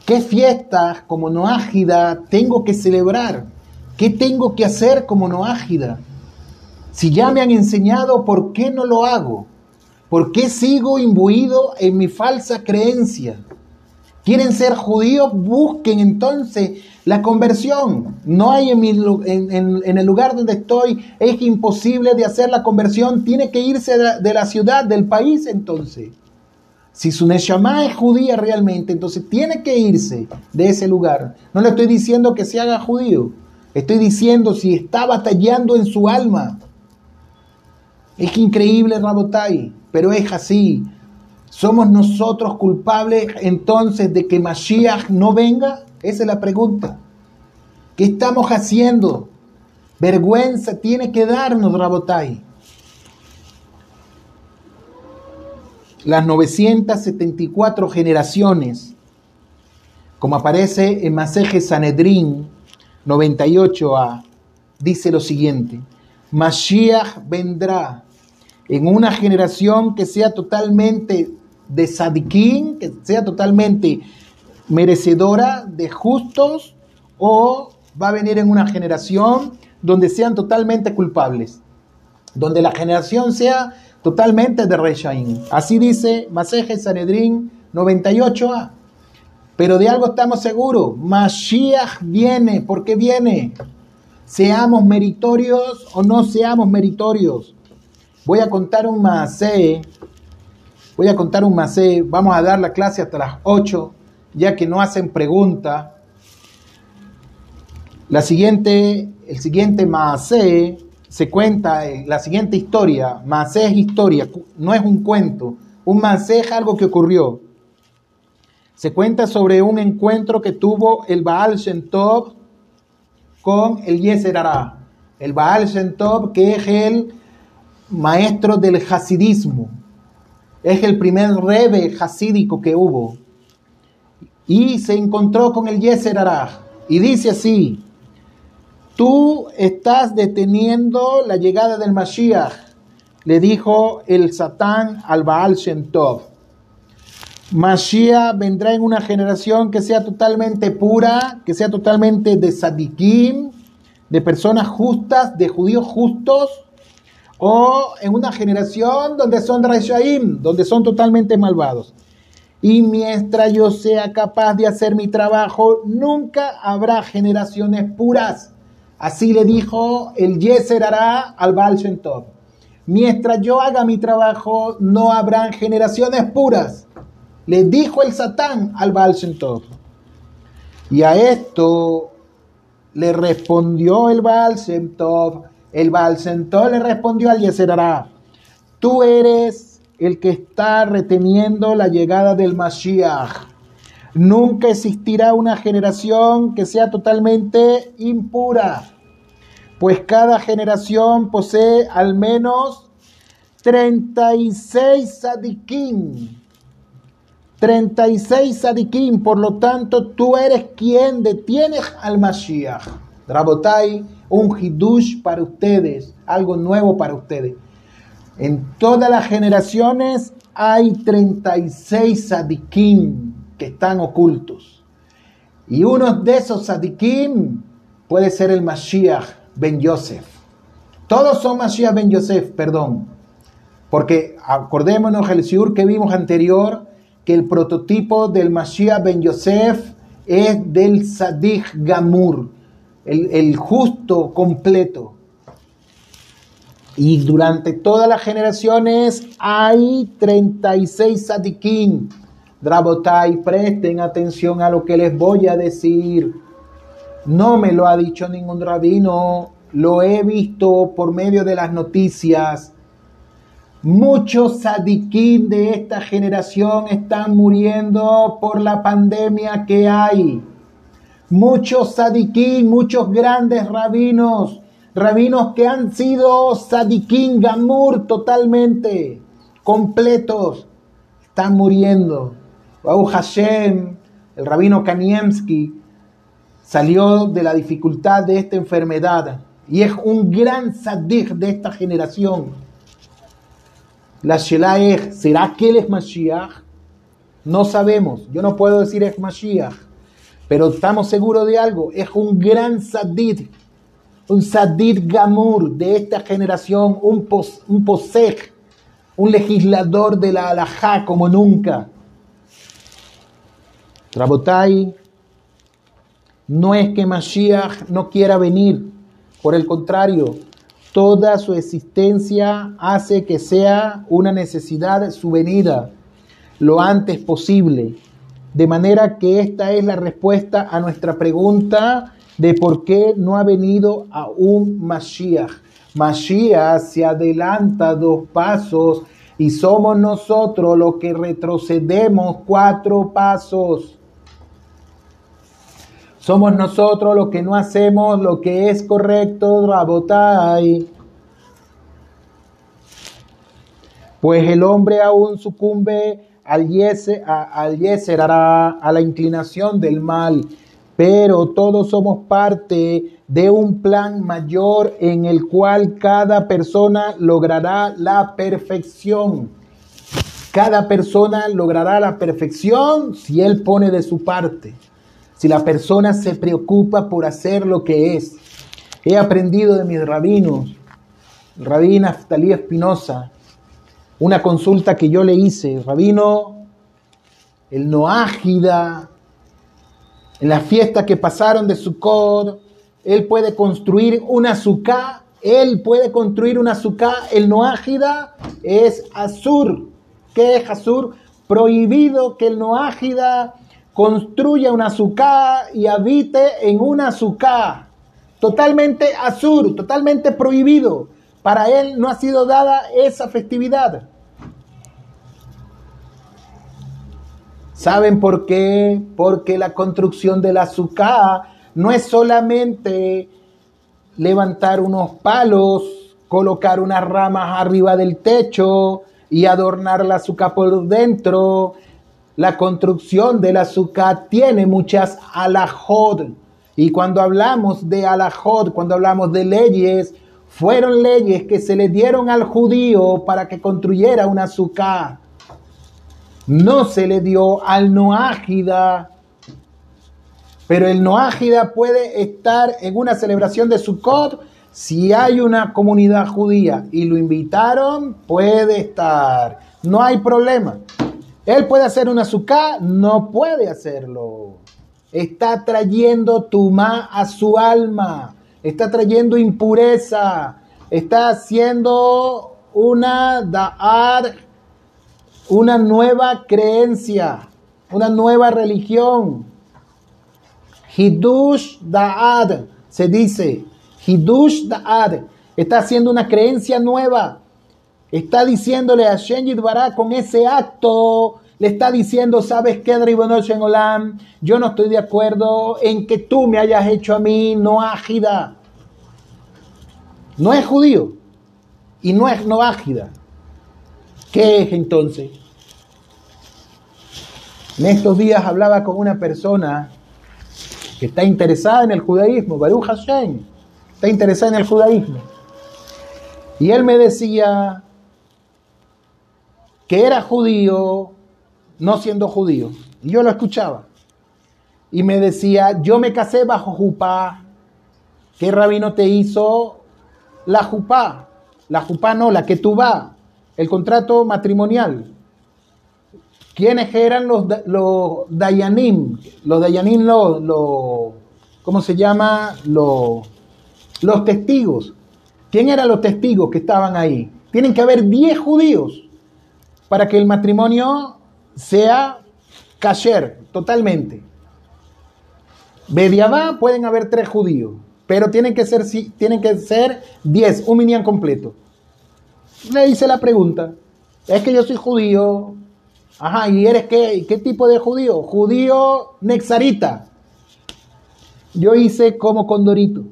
¿Qué fiestas como noágida tengo que celebrar? ¿Qué tengo que hacer como noágida? Si ya me han enseñado, ¿por qué no lo hago? ¿Por qué sigo imbuido en mi falsa creencia? ¿Quieren ser judíos? Busquen entonces la conversión. No hay en, el lugar donde estoy, es imposible de hacer la conversión. Tiene que irse de la, ciudad, del país entonces. Si su Neshama es judía realmente, entonces tiene que irse de ese lugar. No le estoy diciendo que se haga judío. Estoy diciendo si está batallando en su alma. Es increíble, Rabotai, pero es así. ¿Somos nosotros culpables entonces de que Mashiach no venga? Esa es la pregunta. ¿Qué estamos haciendo? Vergüenza tiene que darnos, Rabotai. Las 974 generaciones, como aparece en Maseje Sanedrín 98a, dice lo siguiente: Mashiach vendrá en una generación que sea totalmente de sadiquín, que sea totalmente merecedora de justos, o va a venir en una generación donde sean totalmente culpables, donde la generación sea totalmente de Reshaim. Así dice Maseje Sanedrín 98a. Pero de algo estamos seguros, Mashiach viene, ¿por qué viene? Seamos meritorios o no seamos meritorios. Voy a contar un masé Voy a contar un macé, vamos a dar la clase hasta las 8, ya que no hacen pregunta. La siguiente, el siguiente macé se cuenta, la siguiente historia, macé es historia, no es un cuento, un macé es algo que ocurrió. Se cuenta sobre un encuentro que tuvo el Baal Shem con el Yeser El Baal Shem que es el maestro del hasidismo, es el primer rebe hasídico que hubo. Y se encontró con el Yeser. Y dice así, tú estás deteniendo la llegada del Mashiach, le dijo el Satán al Baal Shem. Mashiach vendrá en una generación que sea totalmente pura, que sea totalmente de sadikim, de personas justas, de judíos justos, o en una generación donde son Reshaim, donde son totalmente malvados. Y mientras yo sea capaz de hacer mi trabajo, nunca habrá generaciones puras. Así le dijo el Yeser al Baal Shem. Mientras yo haga mi trabajo, no habrán generaciones puras. Le dijo el Satán al Baal. Y a esto le respondió el Baal el Baal le respondió al Yeserará, tú eres el que está reteniendo la llegada del Mashiach. Nunca existirá una generación que sea totalmente impura, pues cada generación posee al menos 36 sadikim. 36 sadikim, por lo tanto tú eres quien detiene al Mashiach. Rabotai, un hidush para ustedes, algo nuevo para ustedes. En todas las generaciones hay 36 sadikim que están ocultos. Y uno de esos sadikim puede ser el Mashiach ben Yosef. Todos son Mashiach ben Yosef, perdón. Porque acordémonos el siur que vimos anterior, que el prototipo del Mashiach ben Yosef es del Sadik Gamur, el, justo completo. Y durante todas las generaciones hay 36 sadikim. Drabotai, presten atención a lo que les voy a decir. No me lo ha dicho ningún rabino, lo he visto por medio de las noticias. Muchos sadikim de esta generación están muriendo por la pandemia que hay muchos sadiquín, muchos grandes rabinos, rabinos que han sido sadiquín gamur totalmente, completos, están muriendo. Baú Hashem, el rabino Kaniemski, salió de la dificultad de esta enfermedad y es un gran sadik de esta generación. La Shelaech, ¿será que él es Mashiach? No sabemos, yo no puedo decir es Mashiach, pero estamos seguros de algo, es un gran sadid, un sadid gamur de esta generación, un, pos, un posej, un legislador de la halajá como nunca. Rabotai, no es que Mashiach no quiera venir, por el contrario, toda su existencia hace que sea una necesidad su venida lo antes posible. De manera que esta es la respuesta a nuestra pregunta de por qué no ha venido aún Mashiach. Mashiach se adelanta dos pasos y somos nosotros los que retrocedemos cuatro pasos. Somos nosotros los que no hacemos lo que es correcto, Rabotai. Pues el hombre aún sucumbe al yeser, al a la inclinación del mal, pero todos somos parte de un plan mayor en el cual cada persona logrará la perfección. Cada persona logrará la perfección si él pone de su parte si la persona se preocupa por hacer lo que es. He aprendido de mis rabinos, el rabino Aftalí Espinosa, una consulta que yo le hice, rabino, el Noágida, en la fiesta que pasaron de Sukkot, él puede construir una azúcar, él puede construir una azúcar, el Noágida es azur. ¿Qué es azur? Prohibido que el Noágida construya una azúcar y habite en una azúcar. Totalmente azur, totalmente prohibido. Para él no ha sido dada esa festividad. ¿Saben por qué? Porque la construcción del azúcar no es solamente levantar unos palos, colocar unas ramas arriba del techo y adornar la azúcar por dentro la construcción del azúcar tiene muchas alajod. Y cuando hablamos de alajod, cuando hablamos de leyes, fueron leyes que se le dieron al judío para que construyera un azúcar. No se le dio al noágida. Pero el noágida puede estar en una celebración de Sukkot si hay una comunidad judía y lo invitaron, puede estar. No hay problema. Él puede hacer un azúcar, no puede hacerlo. Está trayendo tumá a su alma, está trayendo impureza, está haciendo una da'ar, una nueva creencia, una nueva religión. Hidush da'ad, se dice, Hidush da'ad, está haciendo una creencia nueva. Está diciéndole a Shen Yidbará con ese acto, le está diciendo, ¿sabes qué, en Olam? Yo no estoy de acuerdo en que tú me hayas hecho a mí no ágida. No es judío y no es no ágida. ¿Qué es entonces? En estos días hablaba con una persona que está interesada en el judaísmo, Baruch Hashem, está interesada en el judaísmo. Y él me decía, que era judío no siendo judío. Y yo lo escuchaba. Y me decía, yo me casé bajo jupá. ¿Qué rabino te hizo? La jupá. La jupá no, la que tú vas. El contrato matrimonial. ¿Quiénes eran los, los dayanim? Los dayanim, los, ¿cómo se llama? Los, los testigos. ¿Quién eran los testigos que estaban ahí? Tienen que haber 10 judíos para que el matrimonio sea kasher totalmente. Bediabá pueden haber tres judíos, pero tienen que ser, tienen que ser diez, un minián completo. Le hice la pregunta, es que yo soy judío, ajá, ¿y eres qué? ¿Qué tipo de judío? Judío nexarita. Yo hice como condorito.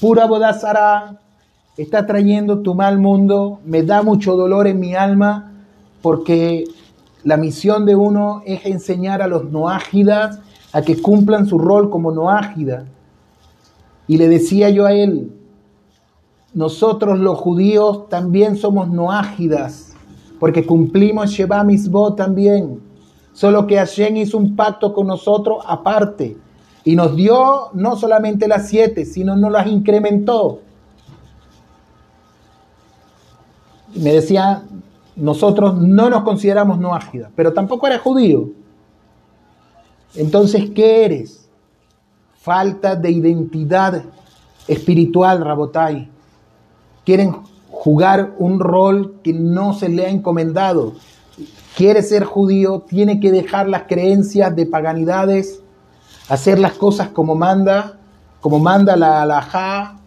Pura bodazara, está trayendo tu mal mundo, me da mucho dolor en mi alma, porque la misión de uno es enseñar a los noágidas a que cumplan su rol como noágida. Y le decía yo a él, nosotros los judíos también somos noágidas, porque cumplimos Sheba Misbot también. Solo que Hashem hizo un pacto con nosotros aparte y nos dio no solamente las siete, sino nos las incrementó. Me decía, nosotros no nos consideramos noágidas, pero tampoco eres judío. Entonces, ¿qué eres? Falta de identidad espiritual, Rabotai. Quieren jugar un rol que no se le ha encomendado. Quiere ser judío, tiene que dejar las creencias de paganidades, hacer las cosas como manda, como manda la halajá,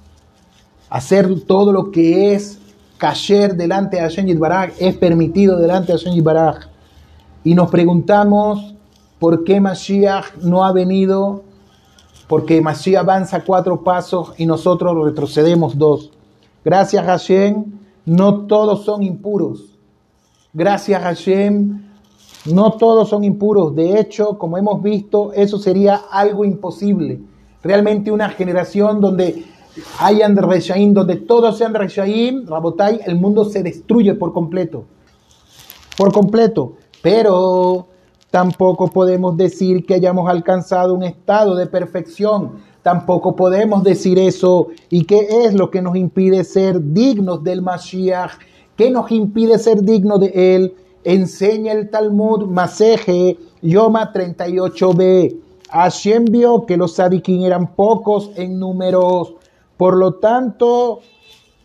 hacer todo lo que es kasher delante de Hashem Yitbaraj, es permitido delante de Hashem Yitbaraj. Y nos preguntamos por qué Mashiach no ha venido, porque Mashiach avanza cuatro pasos y nosotros retrocedemos dos. Gracias Hashem, no todos son impuros. Gracias Hashem, no todos son impuros. De hecho, como hemos visto, eso sería algo imposible. Realmente una generación donde hayan Reshaim, donde todos sean Reshaim, Rabotai, el mundo se destruye por completo. Por completo. Pero tampoco podemos decir que hayamos alcanzado un estado de perfección. Tampoco podemos decir eso. ¿Y qué es lo que nos impide ser dignos del Mashiach? ¿Qué nos impide ser dignos de él? Enseña el Talmud Maseje Yoma 38b. Hashem vio que los sadiquín eran pocos en números por lo tanto,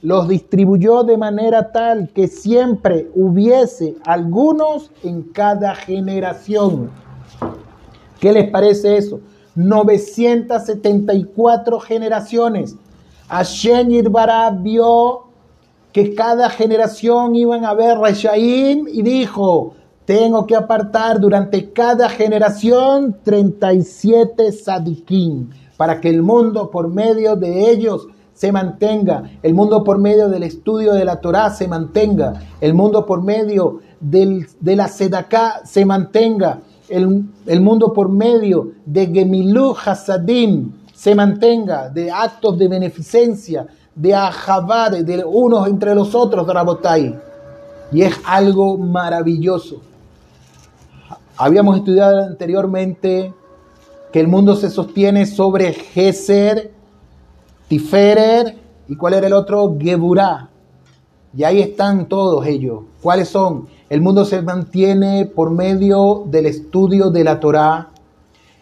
los distribuyó de manera tal que siempre hubiese algunos en cada generación. ¿Qué les parece eso? 974 generaciones. Hashem Yirbará vio que cada generación iban a ver Reshaim y dijo, tengo que apartar durante cada generación 37 sadikim para que el mundo por medio de ellos se mantenga, el mundo por medio del estudio de la Torá se mantenga, el mundo por medio del, de la Sedaká se mantenga, el, el, mundo por medio de Gemilu Hasadim se mantenga, de actos de beneficencia, de Ahabá, de, unos entre los otros, Rabotai. Y es algo maravilloso. Habíamos estudiado anteriormente que el mundo se sostiene sobre Geser, Tiferer y cuál era el otro, Geburá. Y ahí están todos ellos. ¿Cuáles son? El mundo se mantiene por medio del estudio de la Torá.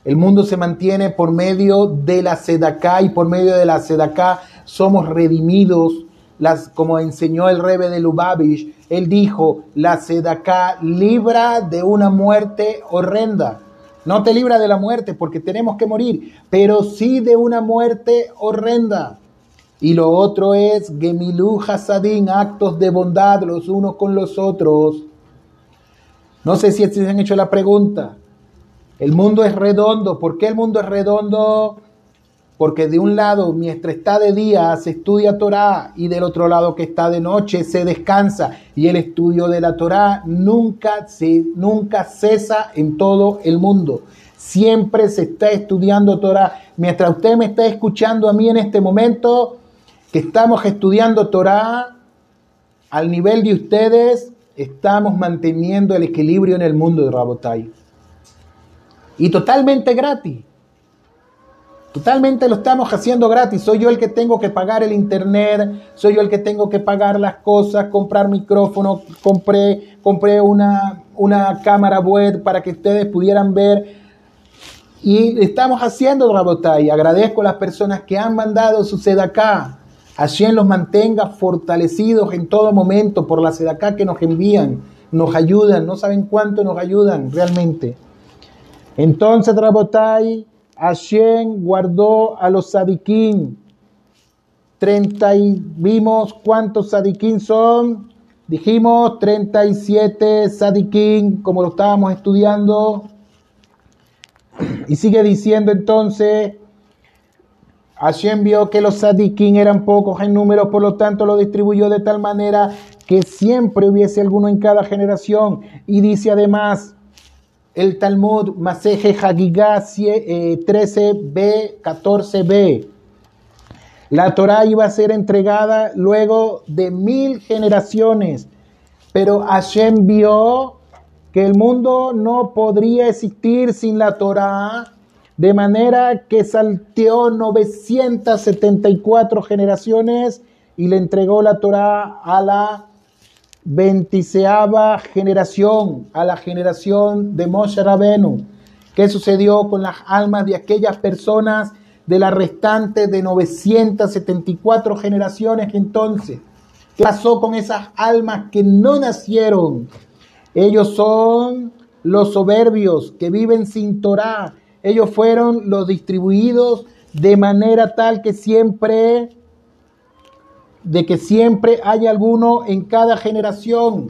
El mundo se mantiene por medio de la Sedaká y por medio de la Sedaká somos redimidos. Las, como enseñó el rebe de Lubavitch, él dijo, la Sedaká libra de una muerte horrenda. No te libra de la muerte porque tenemos que morir, pero sí de una muerte horrenda. Y lo otro es Gemilu Hasadin, actos de bondad los unos con los otros. No sé si se han hecho la pregunta. El mundo es redondo. ¿Por qué el mundo es redondo? Porque de un lado, mientras está de día, se estudia Torah y del otro lado que está de noche, se descansa. Y el estudio de la Torah nunca, se, nunca cesa en todo el mundo. Siempre se está estudiando Torah. Mientras usted me está escuchando a mí en este momento, que estamos estudiando Torah, al nivel de ustedes, estamos manteniendo el equilibrio en el mundo de Rabotai. Y totalmente gratis. Totalmente lo estamos haciendo gratis. Soy yo el que tengo que pagar el internet, soy yo el que tengo que pagar las cosas, comprar micrófono, compré, compré una, una cámara web para que ustedes pudieran ver. Y estamos haciendo Rabotay. Agradezco a las personas que han mandado su sedacá. Hashem los mantenga fortalecidos en todo momento por la sedacá que nos envían. Nos ayudan, no saben cuánto nos ayudan realmente. Entonces, Rabotay, Hashem guardó a los sadiquín. 30 y vimos cuántos sadiquín son. Dijimos 37 sadiquín, como lo estábamos estudiando. Y sigue diciendo entonces, Hashem vio que los sadiquín eran pocos en número, por lo tanto lo distribuyó de tal manera que siempre hubiese alguno en cada generación. Y dice además, el Talmud Maseje Hagigah 13b, 14b. La Torá iba a ser entregada luego de mil generaciones, pero Hashem vio que el mundo no podría existir sin la Torá, de manera que salteó 974 generaciones y le entregó la Torá a la veintiseava generación, a la generación de Moshe Rabenu. ¿Qué sucedió con las almas de aquellas personas de la restante de 974 generaciones entonces? ¿Qué pasó con esas almas que no nacieron? Ellos son los soberbios que viven sin Torah. Ellos fueron los distribuidos de manera tal que siempre de que siempre hay alguno en cada generación.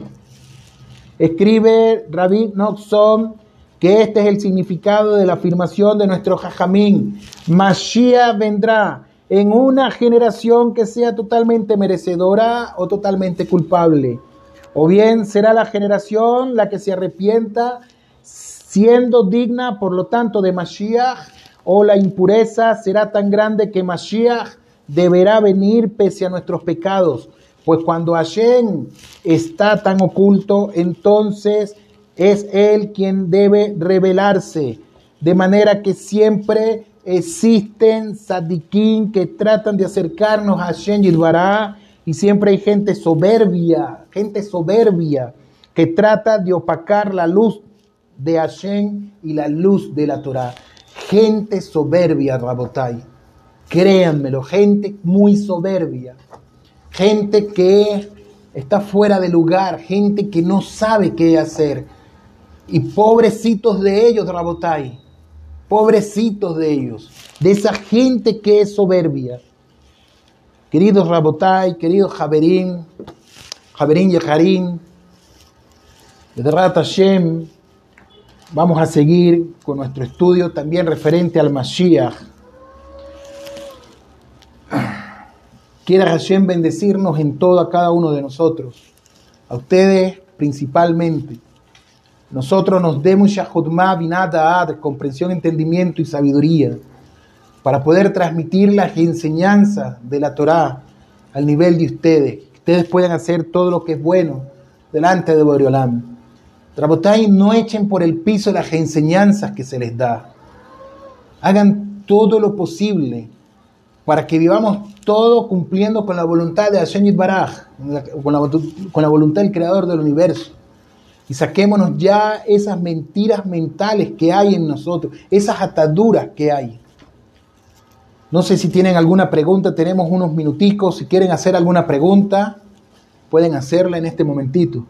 Escribe Rabbi Noxon que este es el significado de la afirmación de nuestro Jajamín. Mashiach vendrá en una generación que sea totalmente merecedora o totalmente culpable. O bien será la generación la que se arrepienta siendo digna, por lo tanto, de Mashiach, o la impureza será tan grande que Mashiach deberá venir pese a nuestros pecados. Pues cuando Hashem está tan oculto, entonces es Él quien debe revelarse. De manera que siempre existen sadiquín que tratan de acercarnos a Hashem Yilvará y siempre hay gente soberbia, gente soberbia que trata de opacar la luz de Hashem y la luz de la Torah. Gente soberbia, Rabotai. Créanmelo, gente muy soberbia. Gente que está fuera de lugar, gente que no sabe qué hacer y pobrecitos de ellos, Rabotai. Pobrecitos de ellos. De esa gente que es soberbia. Queridos Rabotai, queridos Javerín, Javerín Yeharim, de Hashem, vamos a seguir con nuestro estudio también referente al Mashiach. Quiera Hashem bendecirnos en todo a cada uno de nosotros, a ustedes principalmente nosotros nos demos Shahudma Binata comprensión, entendimiento y sabiduría, para poder transmitir las enseñanzas de la Torá al nivel de ustedes. Ustedes puedan hacer todo lo que es bueno delante de Boreolam. Rabotai, no echen por el piso las enseñanzas que se les da. Hagan todo lo posible para que vivamos todo cumpliendo con la voluntad de Hashem Baraj, con la, con la voluntad del Creador del universo y saquémonos ya esas mentiras mentales que hay en nosotros, esas ataduras que hay. No sé si tienen alguna pregunta, tenemos unos minuticos, si quieren hacer alguna pregunta, pueden hacerla en este momentito.